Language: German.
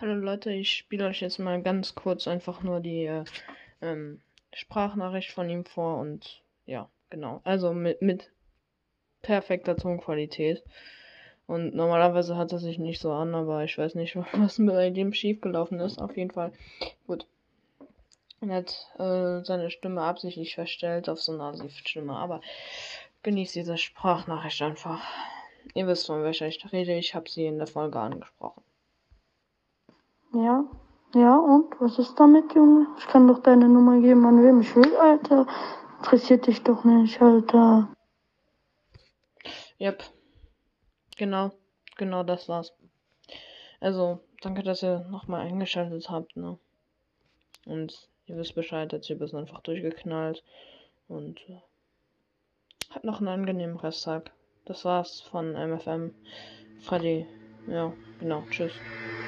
Hallo Leute, ich spiele euch jetzt mal ganz kurz einfach nur die äh, ähm, Sprachnachricht von ihm vor und ja, genau. Also mit, mit perfekter Tonqualität. Und normalerweise hat er sich nicht so an, aber ich weiß nicht, was mit dem schiefgelaufen ist. Auf jeden Fall. Gut. Er hat äh, seine Stimme absichtlich verstellt auf so eine Asif-Stimme, aber genießt diese Sprachnachricht einfach. Ihr wisst, von welcher ich rede. Ich habe sie in der Folge angesprochen. Ja, ja, und? Was ist damit, Junge? Ich kann doch deine Nummer geben, an wem ich will, Alter. Interessiert dich doch nicht, Alter. Yep. Genau. Genau das war's. Also, danke, dass ihr nochmal eingeschaltet habt, ne? Und ihr wisst Bescheid, der Typ ist einfach durchgeknallt. Und äh, hat noch einen angenehmen Resttag. Das war's von MFM. Freddy. Ja, genau. Tschüss.